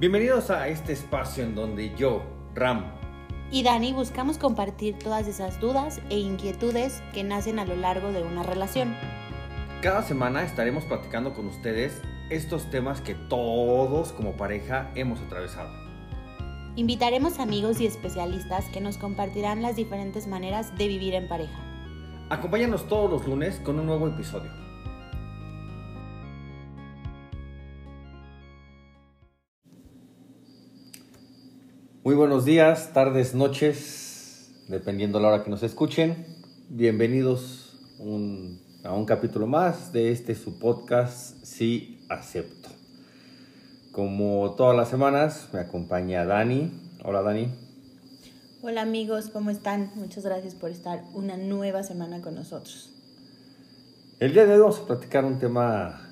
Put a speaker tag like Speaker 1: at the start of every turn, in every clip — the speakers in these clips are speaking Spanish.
Speaker 1: Bienvenidos a este espacio en donde yo, Ram,
Speaker 2: y Dani buscamos compartir todas esas dudas e inquietudes que nacen a lo largo de una relación.
Speaker 1: cada semana estaremos platicando con ustedes estos temas que todos como pareja hemos atravesado.
Speaker 2: Invitaremos amigos y especialistas que nos compartirán las diferentes maneras de vivir en pareja.
Speaker 1: Acompáñanos todos los lunes con un nuevo episodio. Muy buenos días, tardes, noches, dependiendo la hora que nos escuchen. Bienvenidos un- a un capítulo más de este su podcast Sí Acepto. Como todas las semanas, me acompaña Dani. Hola Dani.
Speaker 2: Hola amigos, ¿cómo están? Muchas gracias por estar una nueva semana con nosotros.
Speaker 1: El día de hoy vamos a platicar un tema,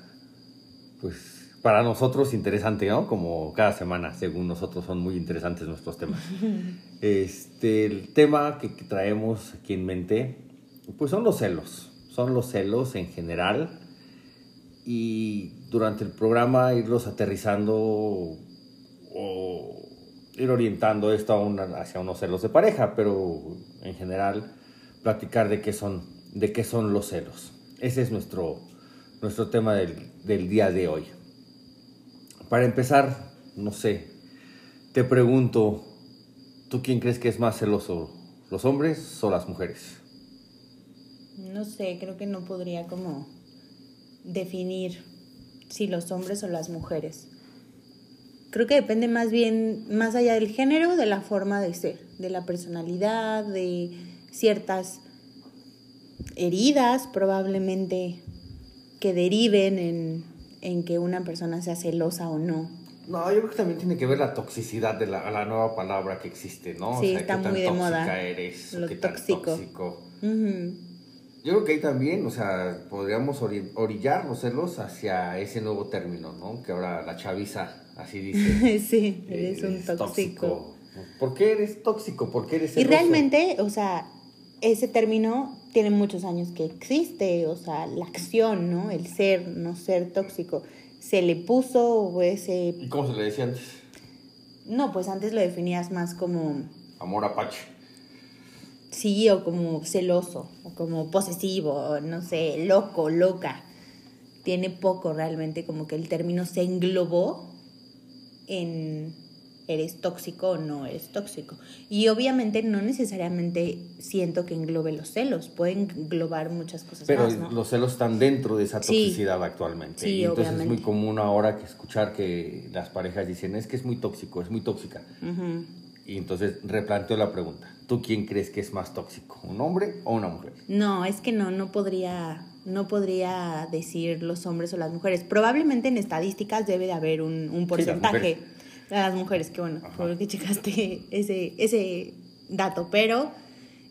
Speaker 1: pues, para nosotros interesante, ¿no? Como cada semana, según nosotros, son muy interesantes nuestros temas. Este, el tema que, traemos aquí en mente, pues son los celos. Son los celos en general. Y durante el programa irlos aterrizando o ir orientando esto a una- hacia unos celos de pareja, pero en general platicar de qué son, de qué son los celos. Ese es nuestro, nuestro tema del, del día de hoy. Para empezar, no sé, te pregunto, ¿tú quién crees que es más celoso, los hombres o las mujeres?
Speaker 2: No sé, creo que no podría como definir si los hombres o las mujeres. Creo que depende más bien, más allá del género, de la forma de ser, de la personalidad, de ciertas heridas probablemente que deriven en, en que una persona sea celosa o no.
Speaker 1: No, yo creo que también tiene que ver la toxicidad de la, la nueva palabra que existe, ¿no?
Speaker 2: Sí,
Speaker 1: o sea,
Speaker 2: está
Speaker 1: qué tan
Speaker 2: muy de
Speaker 1: tóxica
Speaker 2: moda.
Speaker 1: eres,
Speaker 2: Lo
Speaker 1: qué tan
Speaker 2: tóxico.
Speaker 1: tóxico. Yo creo que ahí también, o sea, podríamos ori- orillar los celos hacia ese nuevo término, ¿no? Que ahora la chaviza así dice.
Speaker 2: sí, eres un
Speaker 1: "Eres
Speaker 2: tóxico.
Speaker 1: ¿Por qué eres tóxico? ¿Por qué eres
Speaker 2: Y
Speaker 1: celoso?
Speaker 2: realmente, o sea, ese término tiene muchos años que existe, o sea, la acción, ¿no? El ser, no ser tóxico. Se le puso ese...
Speaker 1: ¿Y cómo se le decía antes?
Speaker 2: No, pues antes lo definías más como
Speaker 1: Amor apache.
Speaker 2: sí o como celoso, o como posesivo, o no sé, loco, loca. Tiene poco realmente como que el término se englobó en eres tóxico o no eres tóxico. Y obviamente no necesariamente siento que englobe los celos, pueden englobar muchas cosas
Speaker 1: Pero
Speaker 2: más, ¿no?
Speaker 1: los celos están dentro de esa
Speaker 2: Sí.
Speaker 1: toxicidad actualmente.
Speaker 2: Sí,
Speaker 1: y entonces es muy común ahora que escuchar que las parejas dicen, es que es muy tóxico, es muy tóxica. Y entonces replanteo la pregunta. ¿Tú quién crees que es más tóxico? ¿Un hombre o una mujer?
Speaker 2: No, es que no, no podría, no podría decir los hombres o las mujeres. Probablemente en estadísticas debe de haber un, un porcentaje.
Speaker 1: mujeres.
Speaker 2: De las mujeres, que bueno, por que checaste ese, ese dato, pero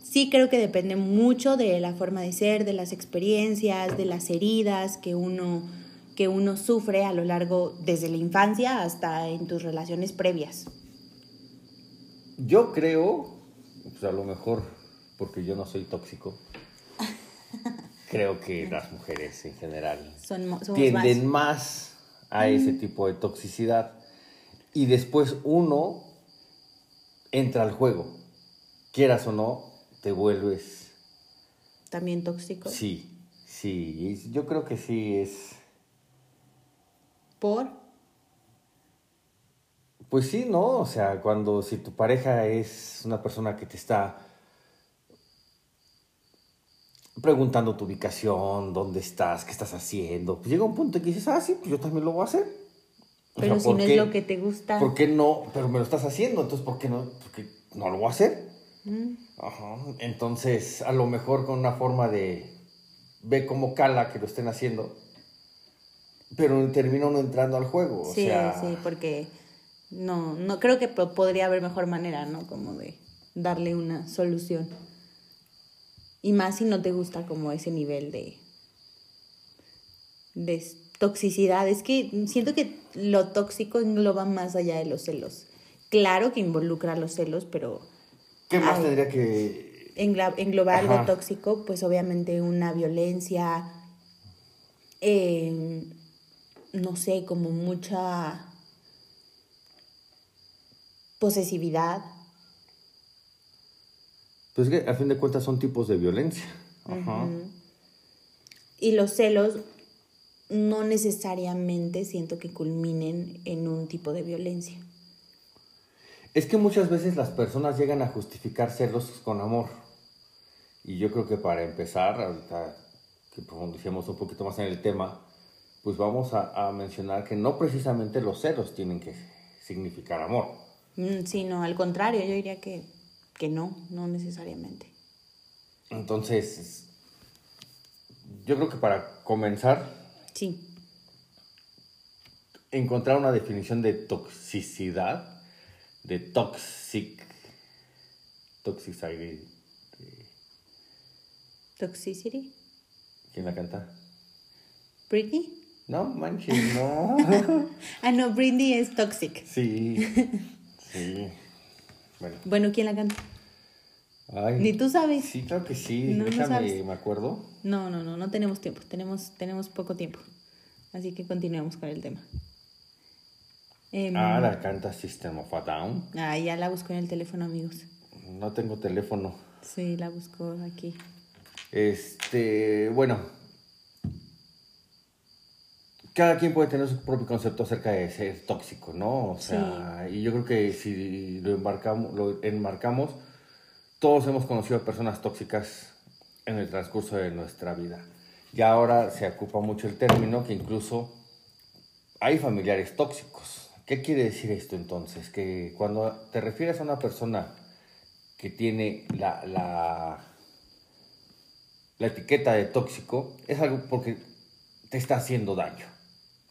Speaker 2: sí creo que depende mucho de la forma de ser, de las experiencias, de las heridas que uno, que uno sufre a lo largo, desde la infancia hasta en tus relaciones previas.
Speaker 1: Yo creo, pues a lo mejor, porque yo no soy tóxico, creo que las mujeres en general
Speaker 2: Son,
Speaker 1: tienden
Speaker 2: más.
Speaker 1: más a ese tipo de toxicidad. Y después uno entra al juego. Quieras o no, te vuelves...
Speaker 2: también tóxicos.
Speaker 1: Sí, sí. Yo creo que sí es...
Speaker 2: Por
Speaker 1: Pues sí, ¿no? O sea, cuando si tu pareja es una persona que te está preguntando tu ubicación, dónde estás, qué estás haciendo, pues llega un punto que dices, ah, sí, pues yo también lo voy a hacer. O
Speaker 2: Pero
Speaker 1: sea,
Speaker 2: si
Speaker 1: ¿por
Speaker 2: no
Speaker 1: qué?
Speaker 2: es lo que te gusta.
Speaker 1: ¿Por qué no? Pero me lo estás haciendo, entonces ¿por qué no? Porque no lo voy a hacer.
Speaker 2: Mm,
Speaker 1: Ajá. Entonces, a lo mejor con una forma de ve cómo cala que lo estén haciendo, pero termina uno entrando al juego. O
Speaker 2: sí,
Speaker 1: sea,
Speaker 2: sí, porque no, no creo que po- podría haber mejor manera, ¿no? Como de darle una solución. Y más si no te gusta como ese nivel de, de toxicidad. Es que siento que lo tóxico engloba más allá de los celos. Claro que involucra los celos, pero
Speaker 1: ¿qué más
Speaker 2: Ay.
Speaker 1: tendría que
Speaker 2: englobar algo
Speaker 1: Ajá.
Speaker 2: tóxico, pues obviamente una violencia, eh, no sé, como mucha posesividad.
Speaker 1: Pues que a fin de cuentas son tipos de violencia. Ajá.
Speaker 2: Y los celos no necesariamente siento que culminen en un tipo de violencia.
Speaker 1: Es que muchas veces las personas llegan a justificar celos con amor. Y yo creo que para empezar, ahorita que profundicemos un poquito más en el tema, pues vamos a, a mencionar que no precisamente los celos tienen que significar amor.
Speaker 2: Mm, Sí, no, al contrario, yo diría que, que no, no necesariamente.
Speaker 1: Entonces, yo creo que para comenzar,
Speaker 2: Sí,
Speaker 1: encontrar una definición de toxicidad, de toxic, toxicity,
Speaker 2: toxicity.
Speaker 1: ¿quién la canta?
Speaker 2: Britney.
Speaker 1: No, manches, no.
Speaker 2: Ah, no, Britney es toxic.
Speaker 1: sí, sí. Bueno,
Speaker 2: Bueno, ¿quién la canta?
Speaker 1: Ay.
Speaker 2: Ni tú sabes.
Speaker 1: Sí, claro que sí,
Speaker 2: No, no sabes.
Speaker 1: me acuerdo.
Speaker 2: No, no, no, no tenemos tiempo. Tenemos, tenemos poco tiempo. Así que continuemos con el tema. Em,
Speaker 1: Ah, la canta System of a Down.
Speaker 2: ah, ya la busco en el teléfono, amigos.
Speaker 1: No tengo teléfono.
Speaker 2: Sí, la busco aquí.
Speaker 1: Este, bueno. Cada quien puede tener su propio concepto acerca de ser tóxico, ¿no? O sea, y yo creo que si lo embarcamos, lo enmarcamos, todos hemos conocido personas tóxicas en el transcurso de nuestra vida. Y ahora se ocupa mucho el término que incluso hay familiares tóxicos. ¿Qué quiere decir esto entonces? Que cuando te refieres a una persona que tiene la, la, la etiqueta de tóxico, es algo porque te está haciendo daño,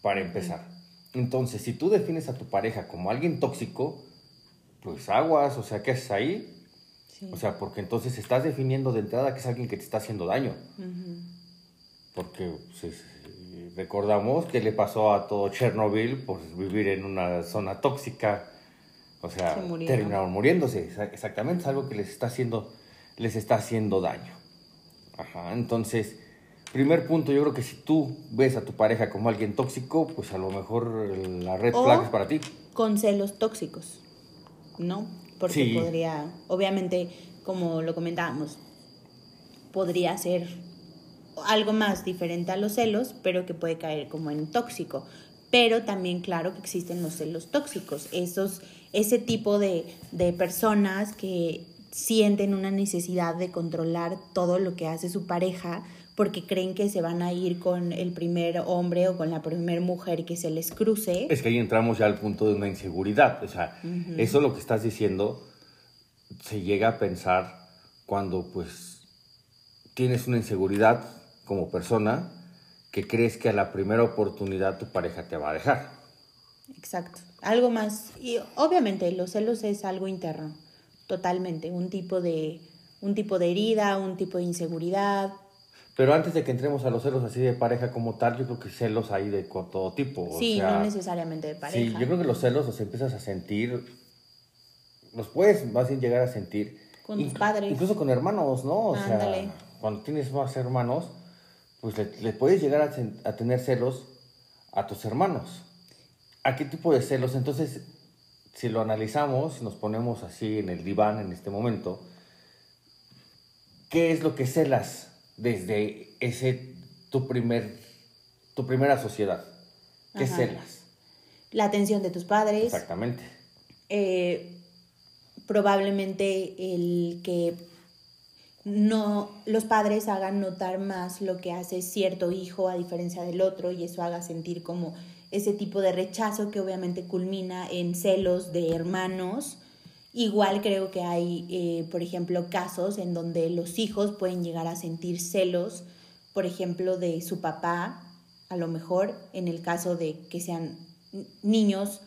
Speaker 1: para empezar. Entonces, si tú defines a tu pareja como alguien tóxico, pues aguas, o sea, ¿qué haces ahí?
Speaker 2: Sí.
Speaker 1: O sea, porque entonces estás definiendo de entrada que es alguien que te está haciendo daño. Porque pues, recordamos que le pasó a todo Chernobyl por vivir en una zona tóxica. O sea,
Speaker 2: Se
Speaker 1: terminaron muriéndose. Exa- Exactamente, es algo que les está haciendo, les está haciendo daño. Ajá, entonces, primer punto, yo creo que si tú ves a tu pareja como alguien tóxico, pues a lo mejor la red
Speaker 2: O-
Speaker 1: flag es para ti.
Speaker 2: Con celos tóxicos, ¿no? Porque
Speaker 1: Sí.
Speaker 2: podría, obviamente, como lo comentábamos, podría ser algo más diferente a los celos, pero que puede caer como en tóxico. Pero también, claro, que existen los celos tóxicos, esos, ese tipo de, de personas que sienten una necesidad de controlar todo lo que hace su pareja porque creen que se van a ir con el primer hombre o con la primera mujer que se les cruce.
Speaker 1: Es que ahí entramos ya al punto de una inseguridad. O sea, eso lo que estás diciendo se llega a pensar cuando pues tienes una inseguridad como persona que crees que a la primera oportunidad tu pareja te va a dejar.
Speaker 2: Exacto. Algo más. Y obviamente los celos es algo interno. Totalmente. Un tipo de, un tipo de herida, un tipo de inseguridad.
Speaker 1: Pero antes de que entremos a los celos así de pareja como tal, yo creo que celos hay de todo tipo. o
Speaker 2: sí,
Speaker 1: sea,
Speaker 2: no necesariamente de
Speaker 1: Sí,
Speaker 2: pareja.
Speaker 1: yo creo que los celos los empiezas a sentir, los puedes más bien llegar a sentir.
Speaker 2: Con tus padres.
Speaker 1: Incluso con hermanos, ¿no? O
Speaker 2: Ándale.
Speaker 1: sea, cuando tienes más hermanos, pues le, le puedes llegar a, a tener celos a tus hermanos. ¿A qué tipo de celos? Entonces, si lo analizamos, si nos ponemos así en el diván en este momento, ¿qué es lo que celas desde ese tu primer tu primera sociedad? ¿Qué
Speaker 2: Ajá.
Speaker 1: celas?
Speaker 2: La atención de tus padres.
Speaker 1: Exactamente.
Speaker 2: eh, probablemente el que no los padres hagan notar más lo que hace cierto hijo a diferencia del otro y eso haga sentir como ese tipo de rechazo que obviamente culmina en celos de hermanos. Igual creo que hay, eh, por ejemplo, casos en donde los hijos pueden llegar a sentir celos, por ejemplo, de su papá, a lo mejor en el caso de que sean niños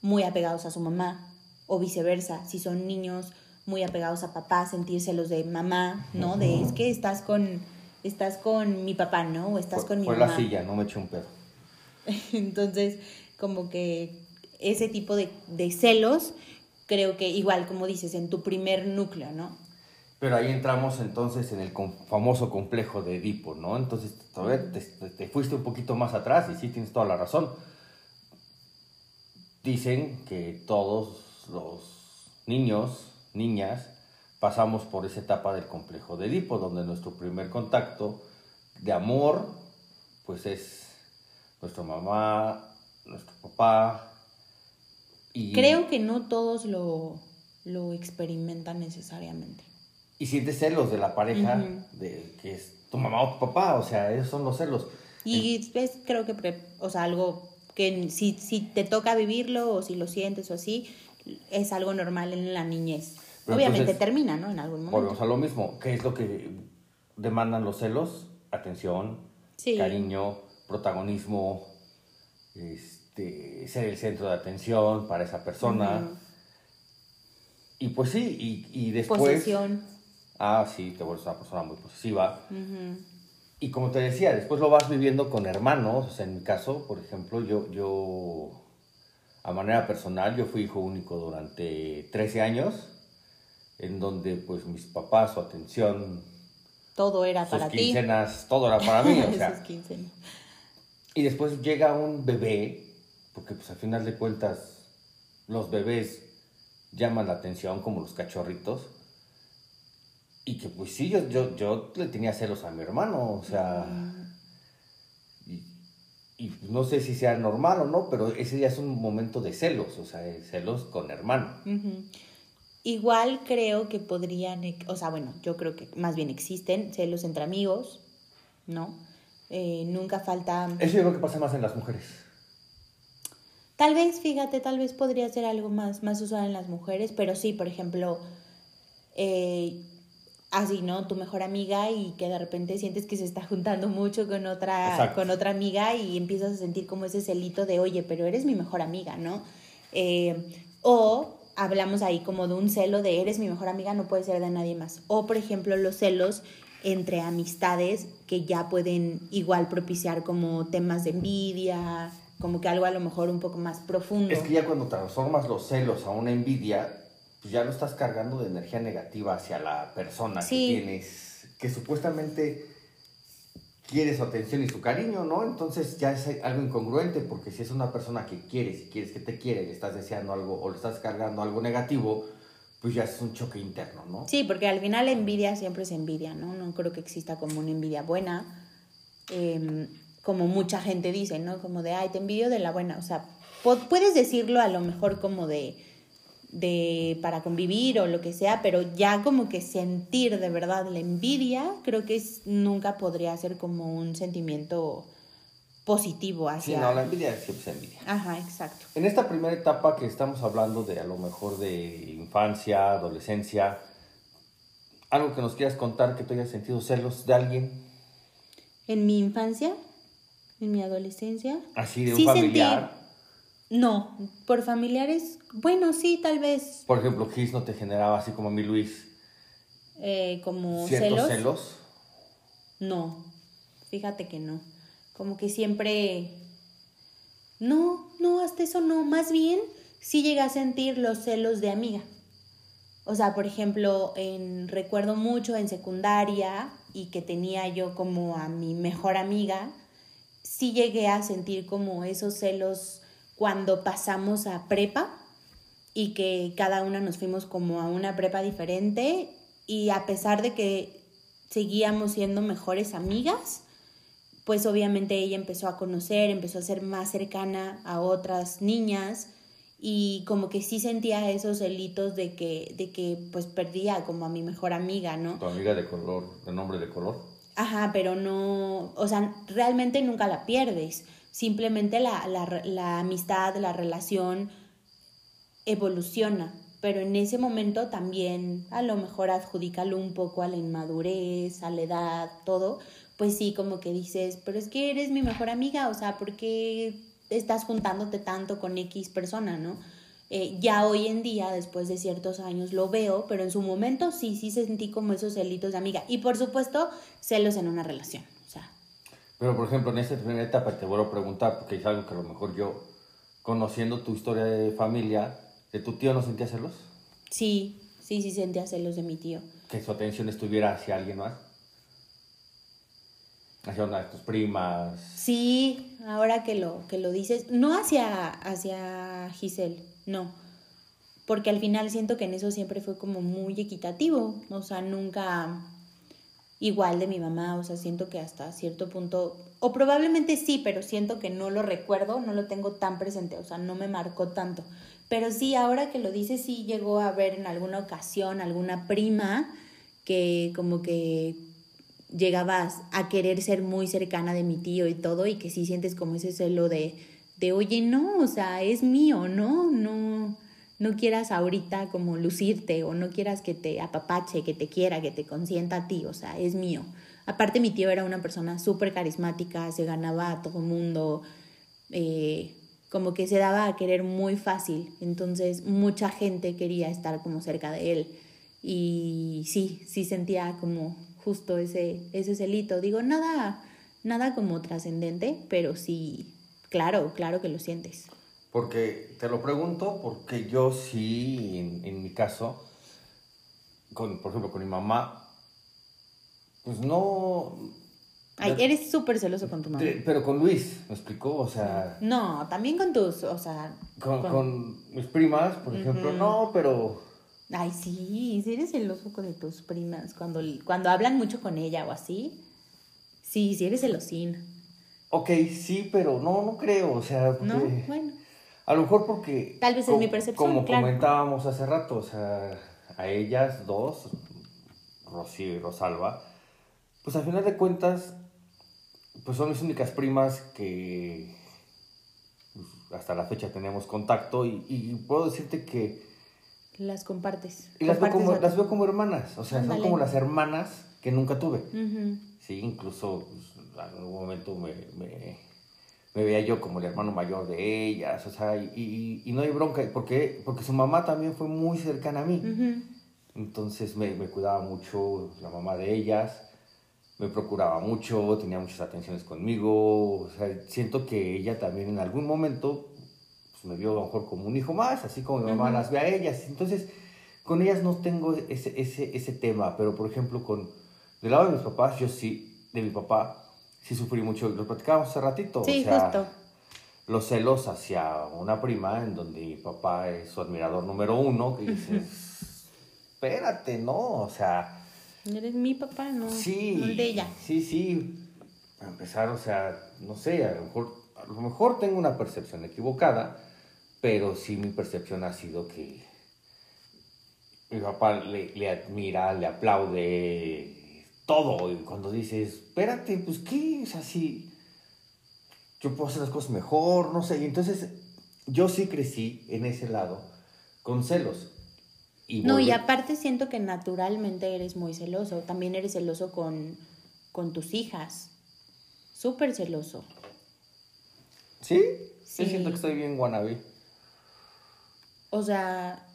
Speaker 2: muy apegados a su mamá o viceversa, si son niños muy apegados a papá, sentir celos de mamá, ¿no? De es que estás con estás con mi papá, ¿no? O estás
Speaker 1: Fue,
Speaker 2: con mi
Speaker 1: fue
Speaker 2: mamá.
Speaker 1: la silla, no me eché un pedo.
Speaker 2: Entonces, como que ese tipo de, de celos, creo que igual, como dices, en tu primer núcleo, ¿no?
Speaker 1: Pero ahí entramos entonces en el famoso complejo de Edipo, ¿no? Entonces, a ver, te fuiste un poquito más atrás y sí tienes toda la razón. Dicen que todos los niños, niñas, pasamos por esa etapa del complejo de Edipo, donde nuestro primer contacto de amor, pues es nuestra mamá, nuestro papá.
Speaker 2: Y, Creo que no todos lo, lo experimentan necesariamente.
Speaker 1: Y sientes celos de la pareja, de que es tu mamá o tu papá, o sea, esos son los celos.
Speaker 2: Y es creo que, o sea, algo que si, si te toca vivirlo o si lo sientes o así, es algo normal en la niñez. Obviamente termina, ¿no? En algún momento.
Speaker 1: Volvemos a lo mismo. ¿Qué es lo que demandan los celos? Atención, cariño, protagonismo, este, ser el centro de atención para esa persona. Y pues sí, y, después... Posesión. Ah, sí, te vuelves una persona muy posesiva. Y como te decía, después lo vas viviendo con hermanos. O sea, en mi caso, por ejemplo, yo, yo, a manera personal, yo fui hijo único durante 13 años, en donde pues mis papás, su atención...
Speaker 2: Todo era para
Speaker 1: quincenas, todo era para mí, o sea. y después llega un bebé, porque pues al final de cuentas los bebés llaman la atención como los cachorritos y que pues sí, yo, yo, yo le tenía celos a mi hermano, o sea, y, no sé si sea normal o no, pero ese ya es un momento de celos, o sea, celos con hermano.
Speaker 2: Igual creo que podrían, o sea, bueno, yo creo que más bien existen celos entre amigos, ¿no? Eh, nunca falta...
Speaker 1: Eso yo creo que pasa más en las mujeres.
Speaker 2: Tal vez, fíjate, tal vez podría ser algo más, más usual en las mujeres, pero sí, por ejemplo, eh, así, ¿no? Tu mejor amiga y que de repente sientes que se está juntando mucho con otra, con otra amiga y empiezas a sentir como ese celito de, oye, pero eres mi mejor amiga, ¿no? Eh, o hablamos ahí como de un celo de, eres mi mejor amiga, no puede ser de nadie más. O, por ejemplo, los celos entre amistades que ya pueden igual propiciar como temas de envidia, como que algo a lo mejor un poco más profundo.
Speaker 1: Es que ya cuando transformas los celos a una envidia, pues ya lo estás cargando de energía negativa hacia la persona que tienes, que supuestamente quiere su atención y su cariño, ¿no? Entonces ya es algo incongruente, porque si es una persona que quieres y quieres que te quiere, le estás deseando algo o le estás cargando algo negativo, pues ya es un choque interno, ¿no?
Speaker 2: Sí, porque al final la envidia siempre es envidia, ¿no? No creo que exista como una envidia buena, em, como mucha gente dice, ¿no? Como de, ay, te envidio de la buena, o sea, puedes decirlo a lo mejor como de de para convivir o lo que sea, pero ya como que sentir de verdad la envidia, creo que es, nunca podría ser como un sentimiento positivo hacia...
Speaker 1: Sí, no, la envidia siempre es envidia.
Speaker 2: Ajá, exacto.
Speaker 1: En esta primera etapa que estamos hablando de a lo mejor de infancia, adolescencia, algo que nos quieras contar que tú hayas sentido celos de alguien.
Speaker 2: En mi infancia, en mi adolescencia.
Speaker 1: Así de un familiar.
Speaker 2: No, por familiares, bueno, sí, tal vez.
Speaker 1: Por ejemplo, Kiss no te generaba así como a mí Luis.
Speaker 2: Eh, como
Speaker 1: celos. celos.
Speaker 2: No, fíjate que no. Como que siempre. No, no, hasta eso no. Más bien, sí llegué a sentir los celos de amiga. O sea, por ejemplo, en, recuerdo mucho en secundaria y que tenía yo como a mi mejor amiga, sí llegué a sentir como esos celos cuando pasamos a prepa y que cada una nos fuimos como a una prepa diferente y a pesar de que seguíamos siendo mejores amigas, pues obviamente ella empezó a conocer, empezó a ser más cercana a otras niñas y como que sí sentía esos celitos de que, de que pues perdía como a mi mejor amiga, ¿no?
Speaker 1: Tu amiga de color, de nombre de color.
Speaker 2: Ajá, pero no, o sea, realmente nunca la pierdes Simplemente la, la, la amistad, la relación evoluciona, pero en ese momento también a lo mejor adjudícalo un poco a la inmadurez, a la edad, todo, pues sí, como que dices, pero es que eres mi mejor amiga, o sea, ¿por qué estás juntándote tanto con X persona, no? Eh, ya hoy en día, después de ciertos años, lo veo, pero en su momento sí, sí sentí como esos celitos de amiga. Y por supuesto, celos en una relación.
Speaker 1: Pero, por ejemplo, en esta primera etapa te vuelvo a preguntar, porque es algo que a lo mejor yo, conociendo tu historia de familia, ¿de tu tío no sentía celos?
Speaker 2: Sí, sí, sí sentía celos de mi tío.
Speaker 1: ¿Que su atención estuviera hacia alguien más? ¿Hacia una tus primas?
Speaker 2: Sí, ahora que lo, que lo dices. No hacia, hacia Giselle, no. porque al final siento que en eso siempre fue como muy equitativo, o sea, nunca igual de mi mamá, o sea, siento que hasta cierto punto, o probablemente sí, pero siento que no lo recuerdo, no lo tengo tan presente, o sea, no me marcó tanto. Pero sí, ahora que lo dices, sí llegó a ver en alguna ocasión alguna prima que como que llegabas a querer ser muy cercana de mi tío y todo, y que sí sientes como ese celo de, de oye, no, o sea, es mío, ¿no? No, no quieras ahorita como lucirte o no quieras que te apapache, que te quiera, que te consienta a ti, o sea, es mío. Aparte mi tío era una persona súper carismática, se ganaba a todo mundo, eh, como que se daba a querer muy fácil, entonces mucha gente quería estar como cerca de él y sí, sí sentía como justo ese, ese celito. Digo, nada, nada como trascendente, pero sí, claro, claro que lo sientes.
Speaker 1: Porque te lo pregunto porque yo sí, en, mi caso, con, por ejemplo, con mi mamá, pues no...
Speaker 2: Ay, eres súper celoso con tu mamá.
Speaker 1: Pero con Luis, ¿me explicó? O sea...
Speaker 2: No, también con tus, o sea...
Speaker 1: Con, mis primas, por ejemplo, no, pero...
Speaker 2: Ay, sí, sí eres celoso con tus primas. Cuando, cuando hablan mucho con ella o así, sí, sí eres celosín.
Speaker 1: Ok, sí, pero no, no creo, o sea...
Speaker 2: No, bueno.
Speaker 1: A lo mejor porque...
Speaker 2: Tal vez es mi percepción,
Speaker 1: Como comentábamos hace rato, o sea, a ellas dos, Rocío y Rosalba, pues al final de cuentas, pues son mis únicas primas que pues, hasta la fecha tenemos contacto y, puedo decirte que...
Speaker 2: Las compartes.
Speaker 1: Y las, veo como, las veo como hermanas, o sea, son como las hermanas que nunca tuve. Sí, incluso pues, en algún momento me me veía yo como el hermano mayor de ellas, o sea, y, y, no hay bronca, porque, porque su mamá también fue muy cercana a mí. Entonces me, me, cuidaba mucho la mamá de ellas, me procuraba mucho, tenía muchas atenciones conmigo, o sea, siento que ella también en algún momento pues, me vio a lo mejor como un hijo más, así como mi mamá las ve a ellas. Entonces, con ellas no tengo ese, ese, ese tema, pero por ejemplo, con, del lado de mis papás, yo sí, de mi papá, sí sufrí mucho, lo platicábamos hace ratito.
Speaker 2: Sí, justo.
Speaker 1: Los celos hacia una prima en donde mi papá es su admirador número uno, que dices, espérate, ¿no? O sea...
Speaker 2: Eres mi papá, no,
Speaker 1: sí,
Speaker 2: el de ella.
Speaker 1: Sí, sí. A empezar, o sea, no sé, a lo mejor, a lo mejor tengo una percepción equivocada, pero sí mi percepción ha sido que mi papá le, le admira, le aplaude, todo. Y cuando dices, espérate, pues qué, es así yo puedo hacer las cosas mejor, no sé. Y entonces yo sí crecí en ese lado con celos.
Speaker 2: Y no, y aparte siento que naturalmente eres muy celoso. También eres celoso con, con tus hijas. Súper celoso.
Speaker 1: ¿Sí? Sí. siento que estoy bien guanabí.
Speaker 2: O sea,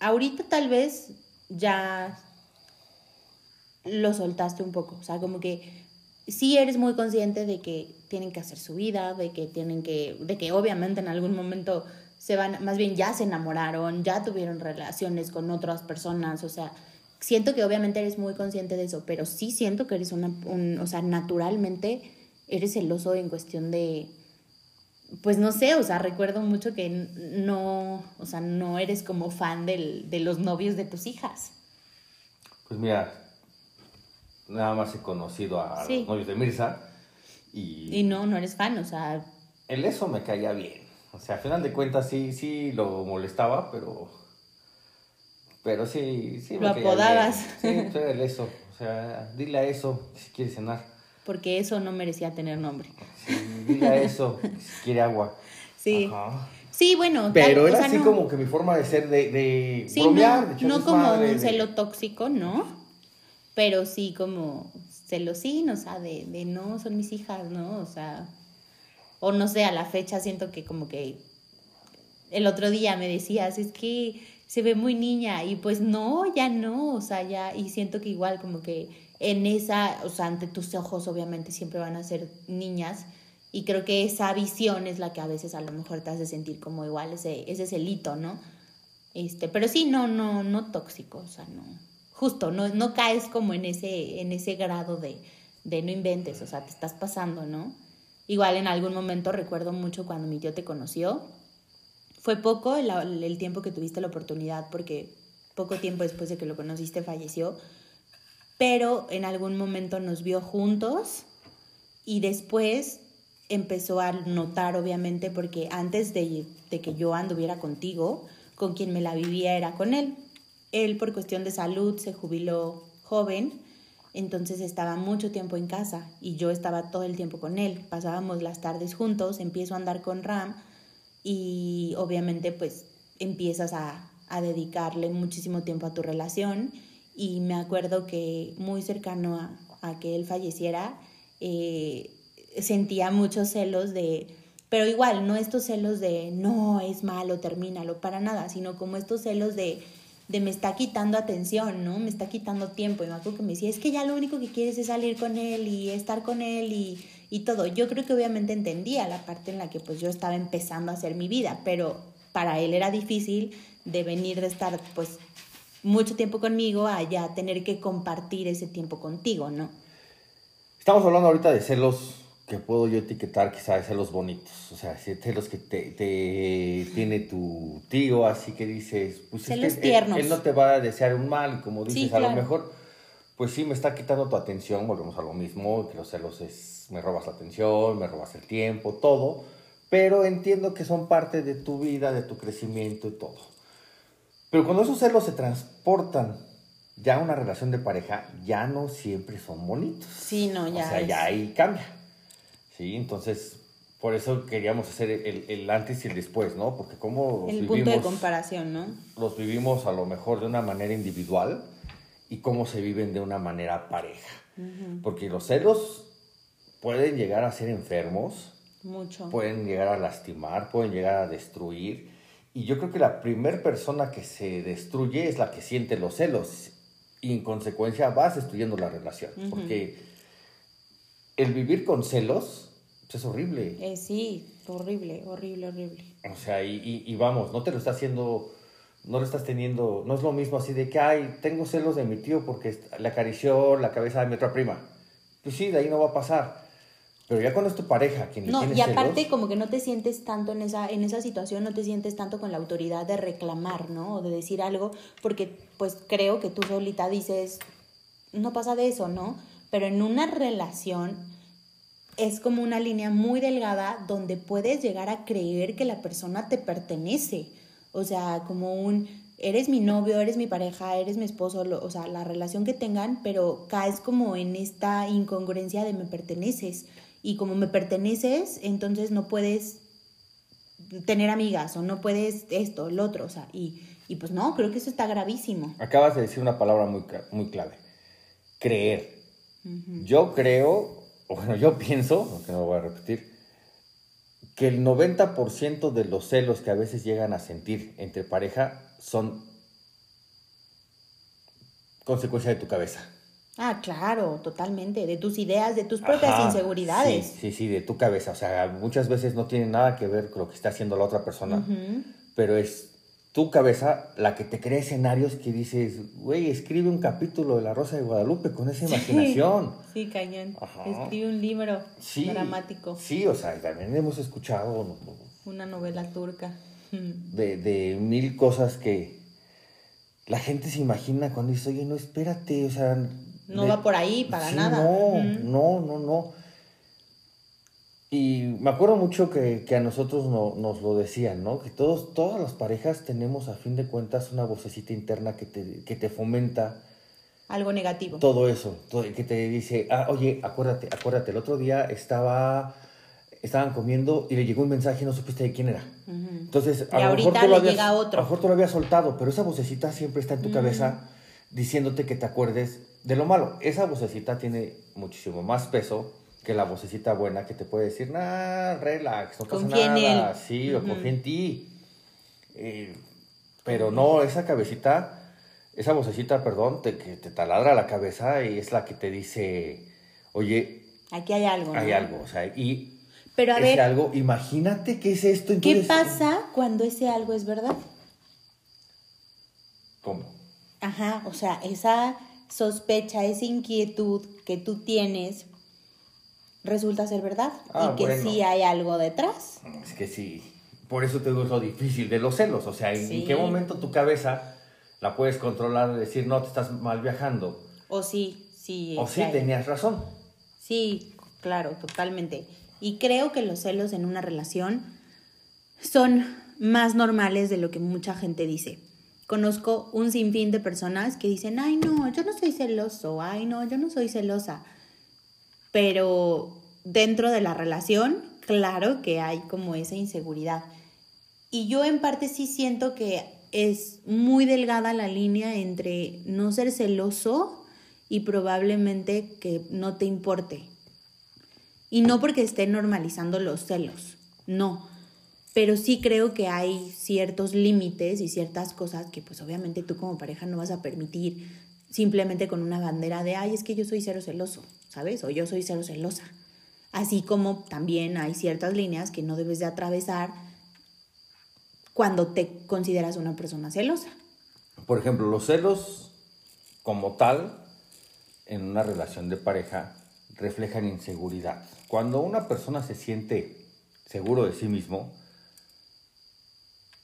Speaker 2: ahorita tal vez ya lo soltaste un poco. O sea, como que sí eres muy consciente de que tienen que hacer su vida, de que tienen que, de que obviamente en algún momento se van, más bien ya se enamoraron, ya tuvieron relaciones con otras personas, o sea, siento que obviamente eres muy consciente de eso, pero sí siento que eres una, un, o sea, naturalmente eres celoso en cuestión de, pues no sé, o sea, recuerdo mucho que no, o sea, no eres como fan del, de los novios de tus hijas.
Speaker 1: Pues mira, nada más he conocido a los novios de Mirza. Y,
Speaker 2: y no, no eres fan, o sea...
Speaker 1: El eso me caía bien. O sea, a final de cuentas sí, sí lo molestaba, pero... Pero sí, sí
Speaker 2: Lo apodabas.
Speaker 1: Sí, pues el eso. O sea, dile a eso si quiere cenar.
Speaker 2: Porque eso no merecía tener nombre.
Speaker 1: Sí, dile a eso si quiere agua.
Speaker 2: Sí. Sí, bueno.
Speaker 1: Pero era así como que mi forma de ser, de, de
Speaker 2: sí, bromear, no, no como un celo tóxico, ¿no? pero sí como celosín, o sea, de, de no, son mis hijas, ¿no? O sea, o no sé, a la fecha siento que como que el otro día me decías, es que se ve muy niña y pues no, ya no, o sea, ya, y siento que igual como que en esa, o sea, ante tus ojos obviamente siempre van a ser niñas y creo que esa visión es la que a veces a lo mejor te hace sentir como igual ese, ese celito, ¿no? Este, pero sí, no, no, no tóxico, o sea, no justo, no, no caes como en ese, en ese grado de, de no inventes, o sea, te estás pasando, ¿no? Igual en algún momento recuerdo mucho cuando mi tío te conoció, fue poco el, el tiempo que tuviste la oportunidad porque poco tiempo después de que lo conociste falleció, pero en algún momento nos vio juntos y después empezó a notar, obviamente, porque antes de, que yo anduviera contigo, con quien me la vivía era con él. Él por cuestión de salud se jubiló joven, entonces estaba mucho tiempo en casa y yo estaba todo el tiempo con él. Pasábamos las tardes juntos, empiezo a andar con Ram y obviamente pues empiezas a dedicarle muchísimo tiempo a tu relación y me acuerdo que muy cercano a, a que él falleciera, eh, sentía muchos celos de, pero igual, no estos celos de, no, es malo, termínalo, para nada, sino como estos celos de, de me está quitando atención, ¿no? Me está quitando tiempo. Y me acuerdo que me decía, es que ya lo único que quieres es salir con él y estar con él y, y todo. Yo creo que obviamente entendía la parte en la que pues yo estaba empezando a hacer mi vida, pero para él era difícil de venir de estar pues mucho tiempo conmigo a ya tener que compartir ese tiempo contigo, ¿no?
Speaker 1: Estamos hablando ahorita de celos que puedo yo etiquetar quizás de celos bonitos, o sea, celos que te, te tiene tu tío, así que dices, pues
Speaker 2: celos
Speaker 1: es que
Speaker 2: tiernos.
Speaker 1: Él, él, no te va a desear un mal, y como dices,
Speaker 2: Sí,
Speaker 1: a lo
Speaker 2: claro.
Speaker 1: mejor, pues sí, me está quitando tu atención, volvemos a lo mismo, que los celos es, me robas la atención, me robas el tiempo, todo, pero entiendo que son parte de tu vida, de tu crecimiento y todo. Pero cuando esos celos se transportan ya a una relación de pareja, ya no siempre son bonitos.
Speaker 2: Sí, no, ya
Speaker 1: O sea,
Speaker 2: es-
Speaker 1: ya ahí cambia. Sí, entonces, por eso queríamos hacer el, el antes y el después, ¿no? Porque como los
Speaker 2: El punto de
Speaker 1: vivimos-
Speaker 2: comparación, ¿no?
Speaker 1: los vivimos a lo mejor de una manera individual y cómo se viven de una manera pareja. Porque los celos pueden llegar a ser enfermos,
Speaker 2: Mucho.
Speaker 1: pueden llegar a lastimar, pueden llegar a destruir. Y yo creo que la primera persona que se destruye es la que siente los celos. Y en consecuencia vas destruyendo la relación. Porque el vivir con celos pues, es horrible.
Speaker 2: Eh, sí, horrible, horrible, horrible.
Speaker 1: O sea, y, y- y vamos, no te lo está haciendo, no lo estás teniendo, no es lo mismo así de que, ay, tengo celos de mi tío porque le acarició la cabeza de mi otra prima. Pues sí, de ahí no va a pasar. Pero ya cuando es tu pareja quien
Speaker 2: No, y aparte
Speaker 1: celos,
Speaker 2: como que no te sientes tanto en esa, en esa situación, no te sientes tanto con la autoridad de reclamar, ¿no? O de decir algo, porque pues creo que tú solita dices, no pasa de eso, ¿no? Pero en una relación es como una línea muy delgada donde puedes llegar a creer que la persona te pertenece. O sea, como un, eres mi novio, eres mi pareja, eres mi esposo, lo- o sea, la relación que tengan, pero caes como en esta incongruencia de me perteneces. Y como me perteneces, entonces no puedes tener amigas o no puedes esto, el otro, o sea, y, y pues no, creo que eso está gravísimo.
Speaker 1: acabas de decir una palabra muy, muy clave. Creer. Yo creo, o bueno, yo pienso, aunque no lo voy a repetir, que el 90% de los celos que a veces llegan a sentir entre pareja son consecuencia de tu cabeza.
Speaker 2: Ah, claro, totalmente, de tus ideas, de tus propias
Speaker 1: Ajá,
Speaker 2: inseguridades.
Speaker 1: Sí, sí, sí, de tu cabeza. O sea, muchas veces no tiene nada que ver con lo que está haciendo la otra persona, pero es tu cabeza la que te crea escenarios que dices, güey, escribe un capítulo de La Rosa de Guadalupe con esa imaginación.
Speaker 2: Sí, cañón.
Speaker 1: Ajá.
Speaker 2: Escribe un libro
Speaker 1: Sí.
Speaker 2: dramático,
Speaker 1: Sí, o sea, también hemos escuchado
Speaker 2: una novela turca.
Speaker 1: De, de mil cosas que la gente se imagina cuando dice, oye, no, espérate, o sea...
Speaker 2: No
Speaker 1: de-
Speaker 2: va por ahí para
Speaker 1: Sí,
Speaker 2: nada.
Speaker 1: No, no, no, no. Y me acuerdo mucho que, que a nosotros no- nos lo decían, ¿no? Que todos, todas las parejas tenemos a fin de cuentas una vocecita interna que te, que te fomenta
Speaker 2: Algo negativo.
Speaker 1: todo eso, todo- que te dice, ah, oye, acuérdate, acuérdate, el otro día estaba, estaban comiendo y le llegó un mensaje y no supiste de quién era. Entonces,
Speaker 2: Y ahorita
Speaker 1: tú lo
Speaker 2: le
Speaker 1: habías-
Speaker 2: llega otro.
Speaker 1: A lo mejor tú lo habías soltado, pero esa vocecita siempre está en tu cabeza diciéndote que te acuerdes de lo malo. Esa vocecita tiene muchísimo más peso que la vocecita buena que te puede decir, nah, relax, no pasa
Speaker 2: Confía en
Speaker 1: nada,
Speaker 2: él".
Speaker 1: sí, o confía en ti. Eh, pero no, esa cabecita, esa vocecita, perdón, te, que te taladra la cabeza y es la que te dice, oye,
Speaker 2: Aquí hay algo.
Speaker 1: hay
Speaker 2: ¿no?
Speaker 1: algo, o sea, y
Speaker 2: Pero a
Speaker 1: ese
Speaker 2: ver,
Speaker 1: algo, imagínate qué es esto.
Speaker 2: ¿qué
Speaker 1: entonces,
Speaker 2: pasa cuando ese algo es verdad?
Speaker 1: ¿Cómo?
Speaker 2: Ajá, o sea, esa sospecha, esa inquietud que tú tienes resulta ser verdad
Speaker 1: Ah,
Speaker 2: y que
Speaker 1: bueno.
Speaker 2: sí hay algo detrás.
Speaker 1: Es que sí, por eso te digo es lo difícil de los celos. O sea, ¿en,
Speaker 2: Sí.
Speaker 1: qué momento tu cabeza la puedes controlar y decir, no, te estás mal viajando?
Speaker 2: O sí, sí.
Speaker 1: O sí, tenías razón.
Speaker 2: Sí, claro, totalmente. Y creo que los celos en una relación son más normales de lo que mucha gente dice. Conozco un sinfín de personas que dicen, ay no, yo no soy celoso, ay no, yo no soy celosa. Pero dentro de la relación, claro que hay como esa inseguridad. Y yo en parte sí siento que es muy delgada la línea entre no ser celoso y probablemente que no te importe. Y no porque esté normalizando los celos, no. Pero sí creo que hay ciertos límites y ciertas cosas que pues obviamente tú como pareja no vas a permitir simplemente con una bandera de, ay, es que yo soy cero celoso, ¿sabes? O yo soy cero celosa. Así como también hay ciertas líneas que no debes de atravesar cuando te consideras una persona celosa.
Speaker 1: Por ejemplo, los celos como tal en una relación de pareja reflejan inseguridad. Cuando una persona se siente seguro de sí mismo,